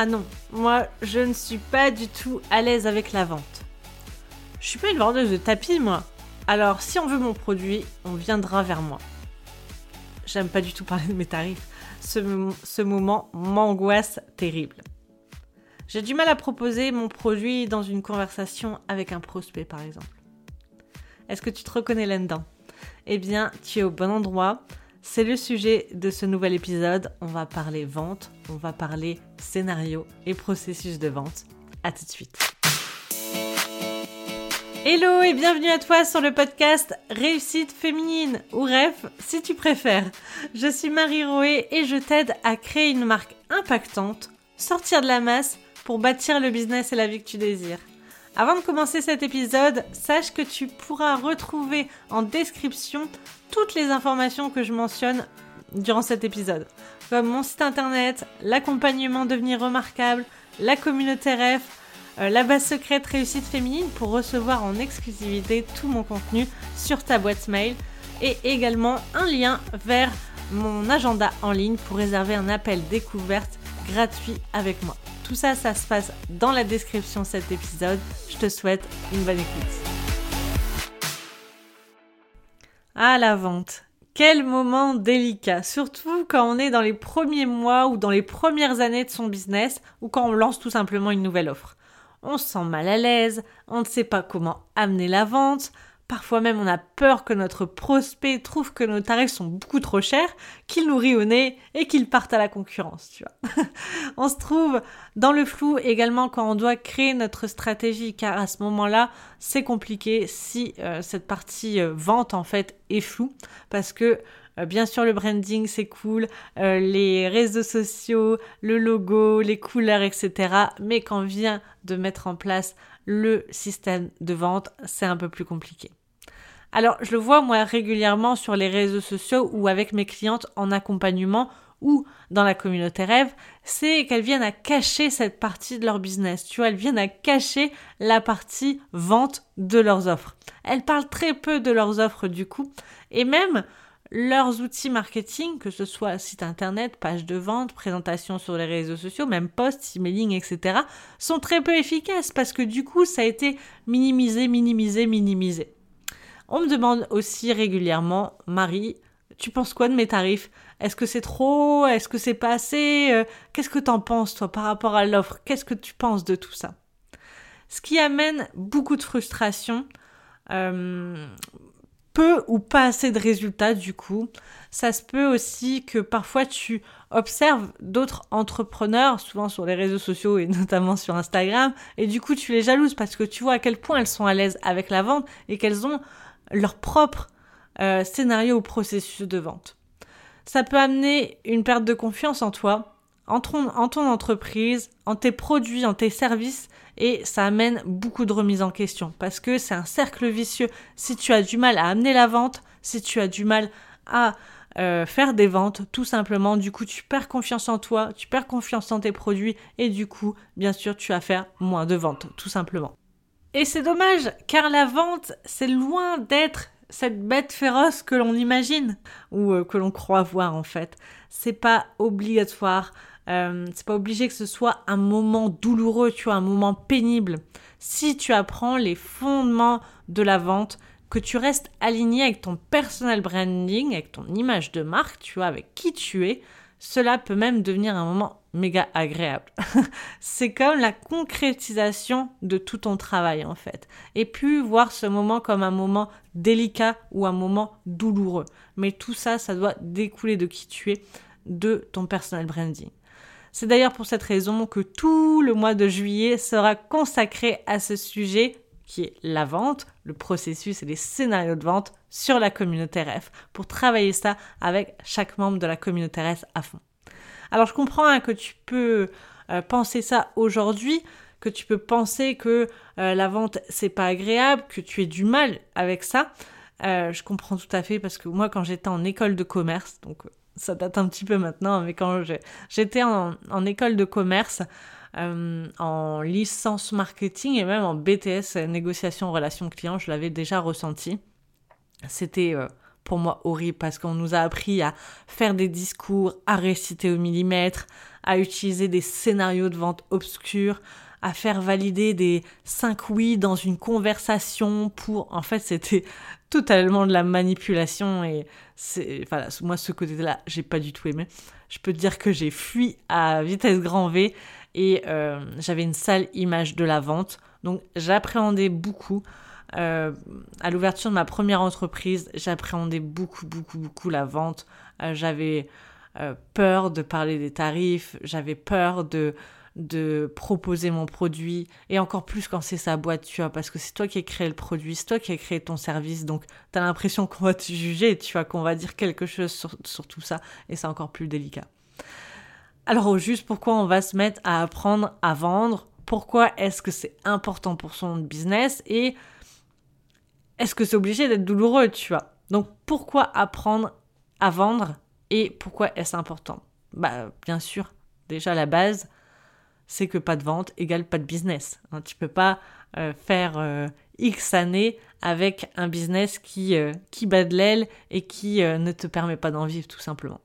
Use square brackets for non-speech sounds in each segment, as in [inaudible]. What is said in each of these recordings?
Ah non, moi je ne suis pas du tout à l'aise avec la vente. Je suis pas une vendeuse de tapis, moi. Alors si on veut mon produit, on viendra vers moi. J'aime pas du tout parler de mes tarifs. Ce, ce moment m'angoisse terrible. J'ai du mal à proposer mon produit dans une conversation avec un prospect, par exemple. Est-ce que tu te reconnais là-dedans? Eh bien, tu es au bon endroit. C'est le sujet de ce nouvel épisode. On va parler vente, on va parler scénario et processus de vente. À tout de suite. Hello et bienvenue à toi sur le podcast Réussite féminine ou REF si tu préfères. Je suis Marie Roé et je t'aide à créer une marque impactante, sortir de la masse pour bâtir le business et la vie que tu désires. Avant de commencer cet épisode, sache que tu pourras retrouver en description toutes les informations que je mentionne durant cet épisode, comme mon site internet, l'accompagnement devenir remarquable, la communauté REF, euh, la base secrète réussite féminine pour recevoir en exclusivité tout mon contenu sur ta boîte mail et également un lien vers mon agenda en ligne pour réserver un appel découverte gratuit avec moi. Tout ça, ça se passe dans la description de cet épisode. Je te souhaite une bonne écoute. Ah, la vente. Quel moment délicat, surtout quand on est dans les premiers mois ou dans les premières années de son business ou quand on lance tout simplement une nouvelle offre. On se sent mal à l'aise, on ne sait pas comment amener la vente, Parfois même, on a peur que notre prospect trouve que nos tarifs sont beaucoup trop chers, qu'il nous rit au nez et qu'il parte à la concurrence, [laughs] on se trouve dans le flou également quand on doit créer notre stratégie, car à ce moment-là, c'est compliqué si euh, cette partie euh, vente, en fait, est floue, parce que euh, Bien sûr, le branding, c'est cool, les réseaux sociaux, le logo, les couleurs, etc. Mais quand vient de mettre en place le système de vente, c'est un peu plus compliqué. Alors, je le vois moi régulièrement sur les réseaux sociaux ou avec mes clientes en accompagnement ou dans la communauté rêve, c'est qu'elles viennent à cacher cette partie de leur business. Tu vois, elles viennent à cacher la partie vente de leurs offres. Elles parlent très peu de leurs offres du coup. Et même leurs outils marketing, que ce soit site internet, page de vente, présentation sur les réseaux sociaux, même post, emailing, etc., sont très peu efficaces parce que du coup, ça a été minimisé, minimisé, minimisé. On me demande aussi régulièrement, Marie, tu penses quoi de mes tarifs? Est-ce que c'est trop? Est-ce que c'est pas assez? Euh, Qu'est-ce que t'en penses toi par rapport à l'offre? Qu'est-ce que tu penses de tout ça? Ce qui amène beaucoup de frustration, euh, peu ou pas assez de résultats du coup. Ça se peut aussi que parfois tu observes d'autres entrepreneurs, souvent sur les réseaux sociaux et [laughs] notamment sur Instagram, et du coup tu les jalouses parce que tu vois à quel point elles sont à l'aise avec la vente et qu'elles ont leur propre euh, scénario ou processus de vente. Ça peut amener une perte de confiance en toi, en ton, ton entreprise, en tes produits, en tes services, et ça amène beaucoup de remises en question parce que c'est un cercle vicieux. Si tu as du mal à amener la vente, si tu as du mal à euh, faire des ventes, tout simplement, du coup, tu perds confiance en toi, tu perds confiance en tes produits, et du coup, bien sûr, tu vas faire moins de ventes, tout simplement. Et c'est dommage, car la vente, c'est loin d'être cette bête féroce que l'on imagine ou euh, que l'on croit voir en fait. C'est pas obligatoire, euh, c'est pas obligé que ce soit un moment douloureux, tu vois, un moment pénible. Si tu apprends les fondements de la vente, que tu restes aligné avec ton personal branding, avec ton image de marque, tu vois, avec qui tu es, cela peut même devenir un moment méga agréable. [laughs] c'est comme la concrétisation de tout ton travail en fait. Et puis voir ce moment comme un moment délicat ou un moment douloureux. Mais tout ça, ça doit découler de qui tu es, de ton personal branding. C'est d'ailleurs pour cette raison que tout le mois de juillet sera consacré à ce sujet qui est la vente, le processus et les scénarios de vente sur la communauté RF pour travailler ça avec chaque membre de la communauté RF à fond. Alors je comprends hein, que tu peux euh, penser ça aujourd'hui, que tu peux penser que euh, la vente c'est pas agréable, que tu aies du mal avec ça. Euh, je comprends tout à fait parce que moi quand j'étais en école de commerce, donc ça date un petit peu maintenant, mais quand j'étais en, école de commerce, en licence marketing et même en BTS négociation relation client, je l'avais déjà ressenti. C'était pour moi horrible parce qu'on nous a appris à faire des discours, à réciter au millimètre, à utiliser des scénarios de vente obscurs, à faire valider des 5 oui dans une conversation pour... En fait, c'était [laughs] totalement de la manipulation et c'est... Voilà, moi, ce côté-là, j'ai pas du tout aimé. Je peux te dire que j'ai fui à vitesse grand V et euh, j'avais une sale image de la vente. Donc, j'appréhendais beaucoup. Euh, à l'ouverture de ma première entreprise, j'appréhendais beaucoup, beaucoup, beaucoup la vente. Euh, j'avais peur de parler des tarifs, j'avais peur de de proposer mon produit et encore plus quand c'est sa boîte, tu vois, parce que c'est toi qui as créé le produit, c'est toi qui as créé ton service, donc tu as l'impression qu'on va te juger, tu vois, qu'on va dire quelque chose sur, tout ça et c'est encore plus délicat. Alors au juste, pourquoi on va se mettre à apprendre à vendre? Pourquoi est-ce que c'est important pour son business? Et est-ce que c'est obligé d'être douloureux, tu vois? Donc pourquoi apprendre à vendre et pourquoi est-ce important? Bah bien sûr, déjà la base, c'est que pas de vente égale pas de business. Tu hein. tu peux pas euh, faire euh, X années avec un business qui, euh, bat de l'aile et qui ne te permet pas d'en vivre tout simplement.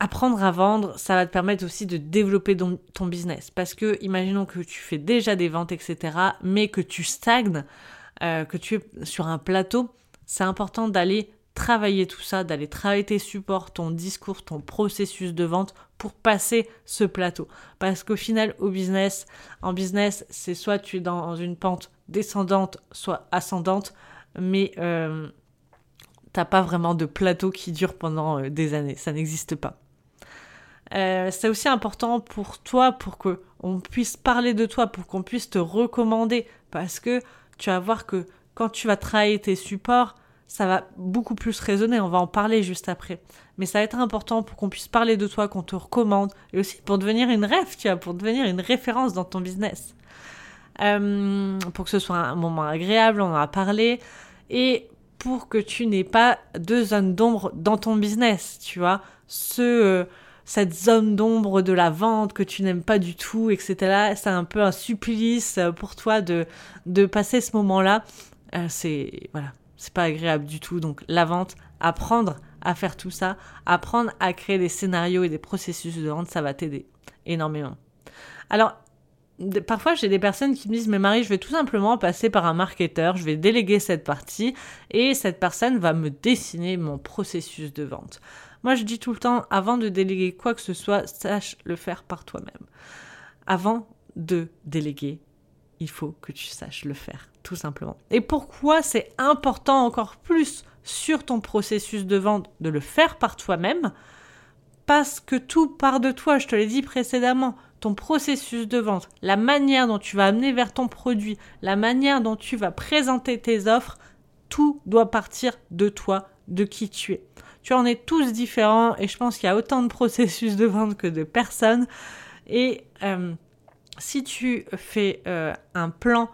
Apprendre à vendre, ça va te permettre aussi de développer ton, ton business. Parce que imaginons que tu fais déjà des ventes, etc., mais que tu stagnes, que tu es sur un plateau, c'est important d'aller travailler tout ça, d'aller travailler tes supports, ton discours, ton processus de vente pour passer ce plateau. Parce qu'au final, au business, en business, c'est soit tu es dans une pente descendante, soit ascendante, mais euh, t'as pas vraiment de plateau qui dure pendant euh, des années. Ça n'existe pas. Euh, c'est aussi important pour toi, pour que on puisse parler de toi, pour qu'on puisse te recommander, parce que tu vas voir que quand tu vas travailler tes supports, ça va beaucoup plus résonner, on va en parler juste après. Mais ça va être important pour qu'on puisse parler de toi, qu'on te recommande, et aussi pour devenir une rêve, tu vois, pour devenir une référence dans ton business. Euh, pour que ce soit un moment agréable, on en a parlé, et pour que tu n'aies pas deux zones d'ombre dans ton business, tu vois, ce, euh, cette zone d'ombre de la vente que tu n'aimes pas du tout, etc. C'est un peu un supplice pour toi de, de passer ce moment-là. Euh, c'est, voilà, c'est pas agréable du tout. Donc la vente, apprendre à faire tout ça, apprendre à créer des scénarios et des processus de vente, ça va t'aider énormément. Alors parfois j'ai des personnes qui me disent mais Marie je vais tout simplement passer par un marketeur, je vais déléguer cette partie et cette personne va me dessiner mon processus de vente. Moi je dis tout le temps avant de déléguer quoi que ce soit, sache le faire par toi-même. Avant de déléguer, il faut que tu saches le faire, tout simplement. Et pourquoi c'est important encore plus sur ton processus de vente de le faire par toi-même? Parce que tout part de toi, je te l'ai dit précédemment. Ton processus de vente, la manière dont tu vas amener vers ton produit, la manière dont tu vas présenter tes offres, tout doit partir de toi, de qui tu es. Tu en es tous différents et je pense qu'il y a autant de processus de vente que de personnes. Et euh, si tu fais euh, un plan,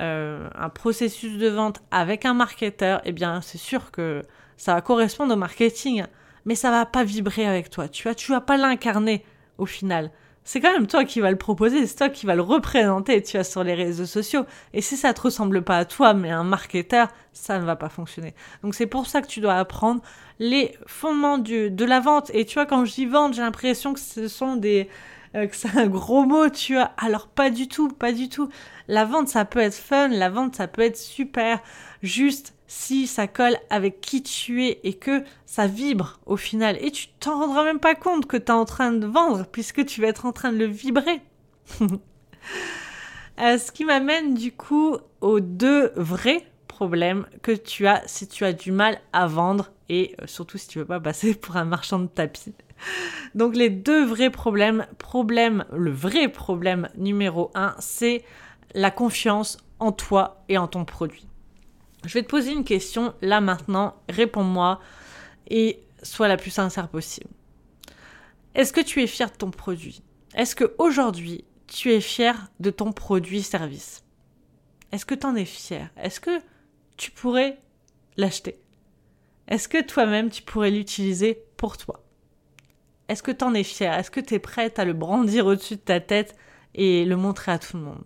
euh, un processus de vente avec un marketeur, eh bien, c'est sûr que ça va correspondre au marketing, mais ça va pas vibrer avec toi. Tu vois, tu vas pas l'incarner au final. C'est quand même toi qui vas le proposer, c'est toi qui vas le représenter, tu vois, sur les réseaux sociaux. Et si ça te ressemble pas à toi, mais un marketeur, ça ne va pas fonctionner. Donc c'est pour ça que tu dois apprendre les fondements de la vente. Et tu vois, quand je dis vente, j'ai l'impression que ce sont des, euh, que c'est un gros mot, tu vois. Alors pas du tout, pas du tout. La vente, ça peut être fun, la vente, ça peut être super. Juste si ça colle avec qui tu es et que ça vibre au final. Et tu t'en rendras même pas compte que tu es en train de vendre puisque tu vas être en train de le vibrer. [laughs] Euh, ce qui m'amène du coup aux deux vrais problèmes que tu as si tu as du mal à vendre et euh, surtout si tu veux pas passer pour un marchand de tapis. Donc les deux vrais problèmes, problème, le vrai problème numéro un, c'est la confiance en toi et en ton produit. Je vais te poser une question là maintenant, réponds-moi et sois la plus sincère possible. Est-ce que tu es fier de ton produit? Est-ce que aujourd'hui tu es fier de ton produit service? Est-ce que tu en es fier? Est-ce que tu pourrais l'acheter? Est-ce que toi-même tu pourrais l'utiliser pour toi? Est-ce que tu en es fier Est-ce que tu es prête à le brandir au-dessus de ta tête et le montrer à tout le monde?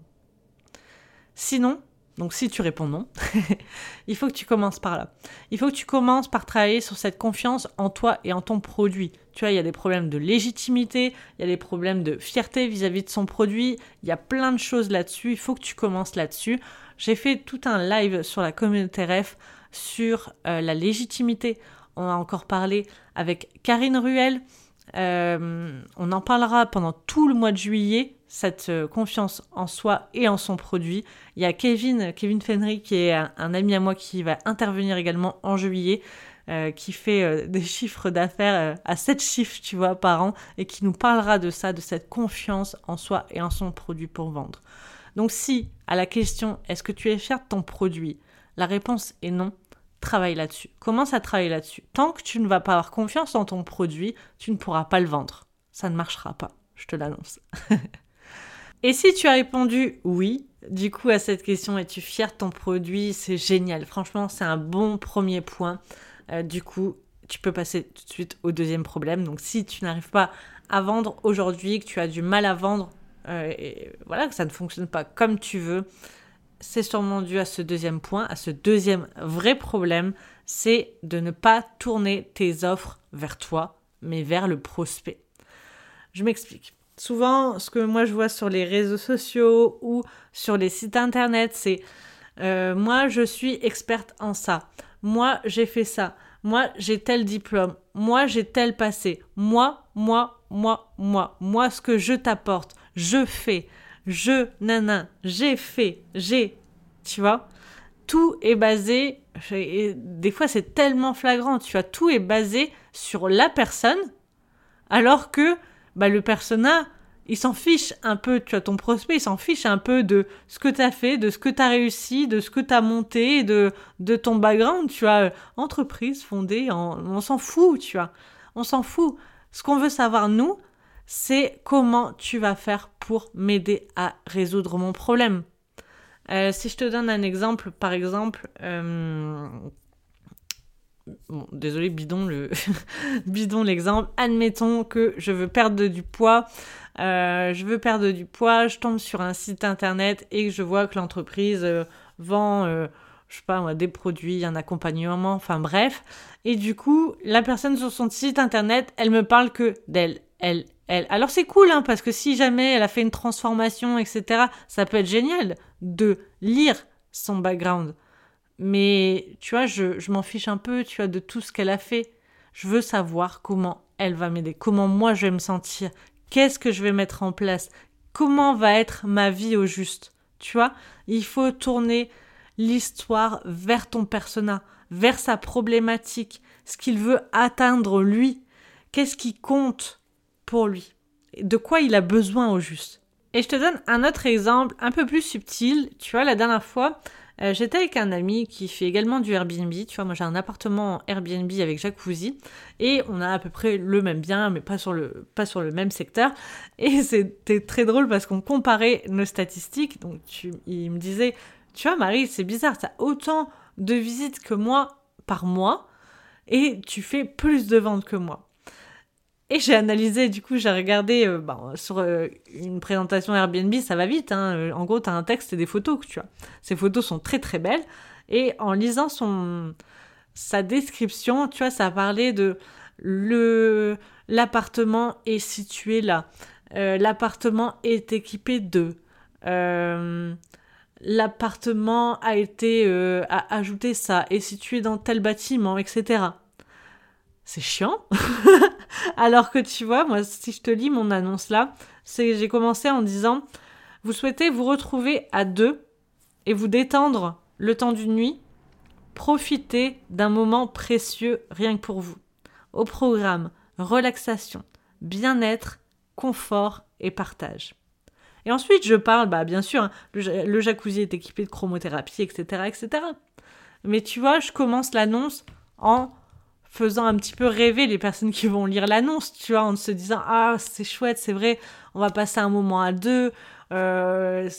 Sinon, Donc si tu réponds non, [laughs] il faut que tu commences par là. Il faut que tu commences par travailler sur cette confiance en toi et en ton produit. Tu vois, il y a des problèmes de légitimité, il y a des problèmes de fierté vis-à-vis de son produit, il y a plein de choses là-dessus, il faut que tu commences là-dessus. J'ai fait tout un live sur la communauté REF sur euh, la légitimité. On a encore parlé avec Karine Ruel. Euh, on en parlera pendant tout le mois de juillet cette euh, confiance en soi et en son produit. Il y a Kevin, Kevin Fenry, qui est un, ami à moi qui va intervenir également en juillet, qui fait [laughs] des chiffres d'affaires à 7 chiffres, tu vois, par an, et qui nous parlera de ça, de cette confiance en soi et en son produit pour vendre. Donc si, à la question, est-ce que tu es fier de ton produit? La réponse est non. Travaille là-dessus. Commence à travailler là-dessus. Tant que tu ne vas pas avoir confiance en ton produit, tu ne pourras pas le vendre. Ça ne marchera pas, je te l'annonce. [laughs] Et si tu as répondu oui, du coup, à cette question, es-tu fier de ton produit? C'est génial. Franchement, c'est un bon premier point. Euh, du coup, tu peux passer tout de suite au deuxième problème. Donc, si tu n'arrives pas à vendre aujourd'hui, que tu as du mal à vendre, euh, et voilà, que ça ne fonctionne pas comme tu veux, c'est sûrement dû à ce deuxième point, à ce deuxième vrai problème, c'est de ne pas tourner tes offres vers toi, mais vers le prospect. Je m'explique. Souvent, ce que moi je vois sur les réseaux sociaux ou sur les sites internet, c'est euh, moi je suis experte en ça. Moi j'ai fait ça. Moi j'ai tel diplôme. Moi j'ai tel passé. Moi, moi, moi, moi. Moi ce que je t'apporte, je fais. Je, nana, j'ai fait. J'ai. Tu vois Tout est basé. des fois c'est tellement flagrant. Tu vois, tout est basé sur la personne alors que bah, le persona, il s'en fiche un peu, tu vois, ton prospect, il s'en fiche un peu de ce que tu as fait, de ce que tu as réussi, de ce que tu as monté, de, de ton background, tu vois, entreprise fondée, on s'en fout, tu vois, on s'en fout. Ce qu'on veut savoir, nous, c'est comment tu vas faire pour m'aider à résoudre mon problème. Euh, si je te donne un exemple, par exemple, euh, désolé, bidon le [laughs] bidon l'exemple. Admettons que je veux perdre du poids. Euh, je veux perdre du poids, je tombe sur un site internet et je vois que l'entreprise vend, je sais pas des produits, un accompagnement, enfin bref. Et du coup, la personne sur son site internet, elle me parle que d'elle, elle, elle. Alors c'est cool, hein, parce que si jamais elle a fait une transformation, etc., ça peut être génial de lire son background. Mais tu vois, je, m'en fiche un peu, tu vois, de tout ce qu'elle a fait. Je veux savoir comment elle va m'aider, comment moi je vais me sentir, qu'est-ce que je vais mettre en place, comment va être ma vie au juste? Tu vois, il faut tourner l'histoire vers ton persona, vers sa problématique, ce qu'il veut atteindre lui, qu'est-ce qui compte pour lui, de quoi il a besoin au juste? Et je te donne un autre exemple un peu plus subtil. Tu vois, la dernière fois, euh, j'étais avec un ami qui fait également du Airbnb. Tu vois, moi j'ai un appartement Airbnb avec jacuzzi et on a à peu près le même bien, mais pas sur le, pas sur le même secteur. Et [laughs] c'était très drôle parce qu'on comparait nos statistiques. Donc il me disait, tu vois Marie, c'est bizarre, tu as autant de visites que moi par mois et tu fais plus de ventes que moi. Et j'ai analysé, du coup, j'ai regardé euh, bah, sur euh, une présentation Airbnb, ça va vite. Hein. Euh, en gros, tu as un texte et des photos, tu vois. Ces photos sont très très belles. Et en lisant son, sa description, tu vois, ça parlait de le l'appartement est situé là. l'appartement est équipé de. L'appartement a été a ajouté ça, est situé dans tel bâtiment, etc c'est chiant. [laughs] Alors que tu vois, moi, si je te lis mon annonce là, c'est j'ai commencé en disant Vous souhaitez vous retrouver à deux et vous détendre le temps d'une nuit Profitez d'un moment précieux rien que pour vous. Au programme, relaxation, bien-être, confort et partage. Et ensuite, je parle, bah bien sûr, hein, le, jacuzzi est équipé de chromothérapie, etc., etc. Mais tu vois, je commence l'annonce en faisant un petit peu rêver les personnes qui vont lire l'annonce, tu vois, en se disant ah c'est chouette, c'est vrai, on va passer un moment à deux. Euh,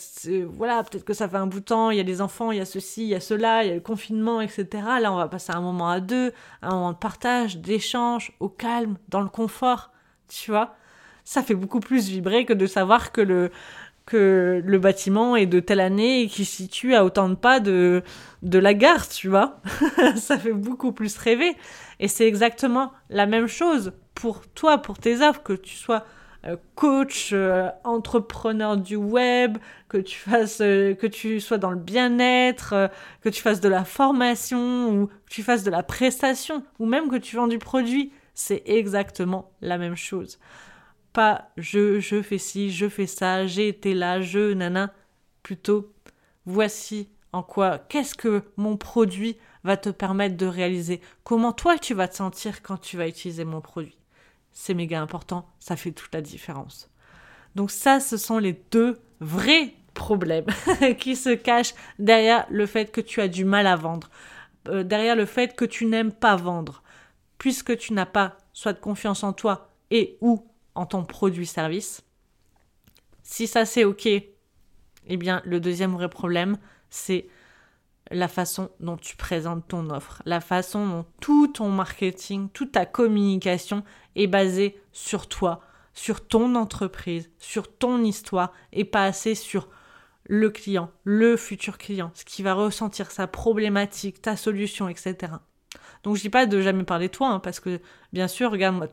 voilà, peut-être que ça fait un bout de temps, il y a des enfants, il y a ceci, il y a cela, il y a le confinement, etc. Là, on va passer un moment à deux, un moment de partage, d'échange, au calme, dans le confort, tu vois. Ça fait beaucoup plus vibrer que de savoir que le, que le bâtiment est de telle année et qui se situe à autant de pas de, de la gare, tu vois. [laughs] ça fait beaucoup plus rêver. Et c'est exactement la même chose pour toi, pour tes offres, que tu sois euh, coach, euh, entrepreneur du web, que tu fasses, euh, que tu sois dans le bien-être, que tu fasses de la formation ou que tu fasses de la prestation ou même que tu vends du produit, c'est exactement la même chose. Pas je, je fais ci, je fais ça, j'ai été là, je, nana. Plutôt, voici en quoi, qu'est-ce que mon produit va te permettre de réaliser, comment toi tu vas te sentir quand tu vas utiliser mon produit? C'est méga important, ça fait toute la différence. Donc ça, ce sont les deux vrais problèmes [laughs] qui se cachent derrière le fait que tu as du mal à vendre, euh, derrière le fait que tu n'aimes pas vendre, puisque tu n'as pas soit de confiance en toi et ou en ton produit-service. Si ça c'est ok, eh bien le deuxième vrai problème, c'est la façon dont tu présentes ton offre, la façon dont tout ton marketing, toute ta communication est basée sur toi, sur ton entreprise, sur ton histoire et pas assez sur le client, le futur client, ce qui va ressentir sa problématique, ta solution, etc. Donc je dis pas de jamais parler de toi, hein, parce que bien sûr, regarde, moi,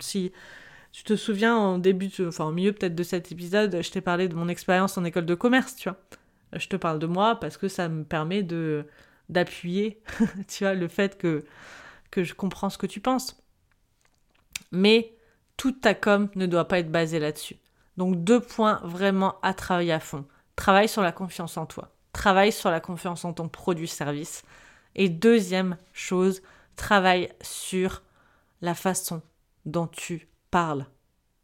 si tu te souviens en début, enfin au milieu peut-être de cet épisode, je t'ai parlé de mon expérience en école de commerce, tu vois je te parle de moi parce que ça me permet d'appuyer, [laughs] tu vois, le fait que, que je comprends ce que tu penses. Mais toute ta com ne doit pas être basée là-dessus. Donc deux points vraiment à travailler à fond. Travaille sur la confiance en toi. Travaille sur la confiance en ton produit-service. Et deuxième chose, travaille sur la façon dont tu parles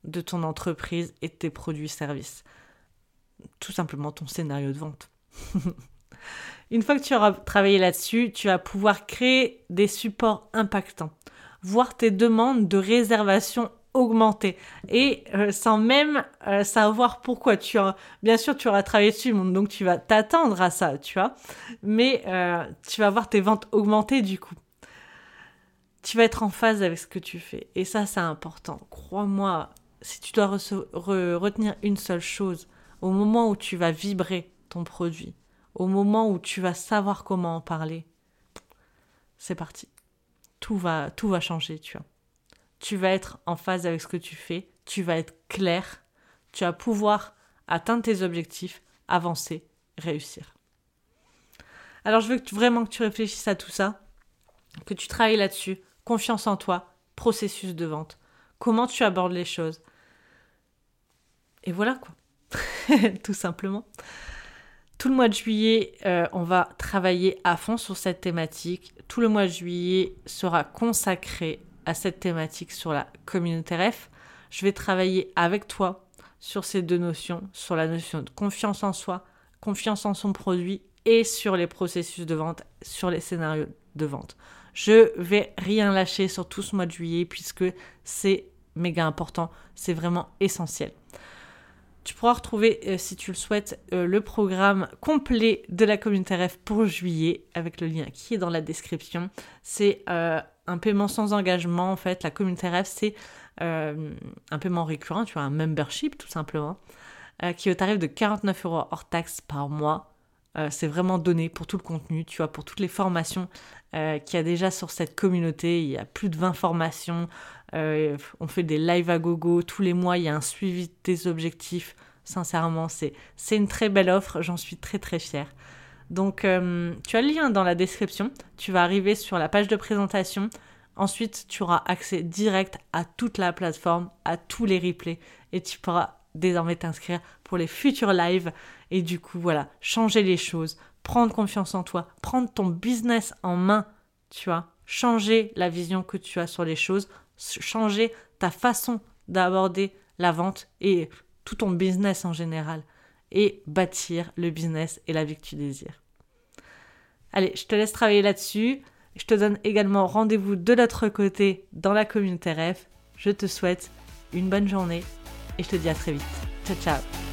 de ton entreprise et de tes produits-services tout simplement ton scénario de vente. [laughs] Une fois que tu auras travaillé là-dessus, tu vas pouvoir créer des supports impactants, voir tes demandes de réservation augmenter et euh, sans même euh, savoir pourquoi tu bien sûr tu auras travaillé dessus donc tu vas t'attendre à ça tu vois. Mais euh, tu vas voir tes ventes augmenter du coup tu vas être en phase avec ce que tu fais et ça c'est important crois-moi si tu dois retenir une seule chose au moment où tu vas vibrer ton produit, au moment où tu vas savoir comment en parler, c'est parti. Tout va, tout va changer, tu vois. Tu vas être en phase avec ce que tu fais, tu vas être clair, tu vas pouvoir atteindre tes objectifs, avancer, réussir. Alors je veux vraiment que tu réfléchisses à tout ça, que tu travailles là-dessus, confiance en toi, processus de vente, comment tu abordes les choses. Et voilà quoi. [laughs] tout simplement. Tout le mois de juillet, euh, on va travailler à fond sur cette thématique. Tout le mois de juillet sera consacré à cette thématique sur la communauté RF. Je vais travailler avec toi sur ces deux notions, sur la notion de confiance en soi, confiance en son produit et sur les processus de vente, sur les scénarios de vente. Je vais rien lâcher sur tout ce mois de juillet puisque c'est méga important, c'est vraiment essentiel. Tu pourras retrouver, euh, si tu le souhaites, euh, le programme complet de la communauté RF pour juillet avec le lien qui est dans la description. C'est euh, un paiement sans engagement en fait. La communauté RF, c'est un paiement récurrent, tu vois, un membership tout simplement, qui est au tarif de 49 euros hors taxe par mois. C'est vraiment donné pour tout le contenu, tu vois, pour toutes les formations qu'il y a déjà sur cette communauté. Il y a plus de 20 formations, euh, on fait des lives à gogo tous les mois, il y a un suivi de tes objectifs. Sincèrement, c'est, c'est une très belle offre, j'en suis très très fière. Donc, euh, tu as le lien dans la description. Tu vas arriver sur la page de présentation. Ensuite, tu auras accès direct à toute la plateforme, à tous les replays. Et tu pourras désormais t'inscrire pour les futurs lives. Et du coup, voilà, changer les choses, prendre confiance en toi, prendre ton business en main, tu vois, changer la vision que tu as sur les choses changer ta façon d'aborder la vente et tout ton business en général et bâtir le business et la vie que tu désires. Allez, je te laisse travailler là-dessus. Je te donne également rendez-vous de l'autre côté dans la communauté RF. Je te souhaite une bonne journée et je te dis à très vite. Ciao ciao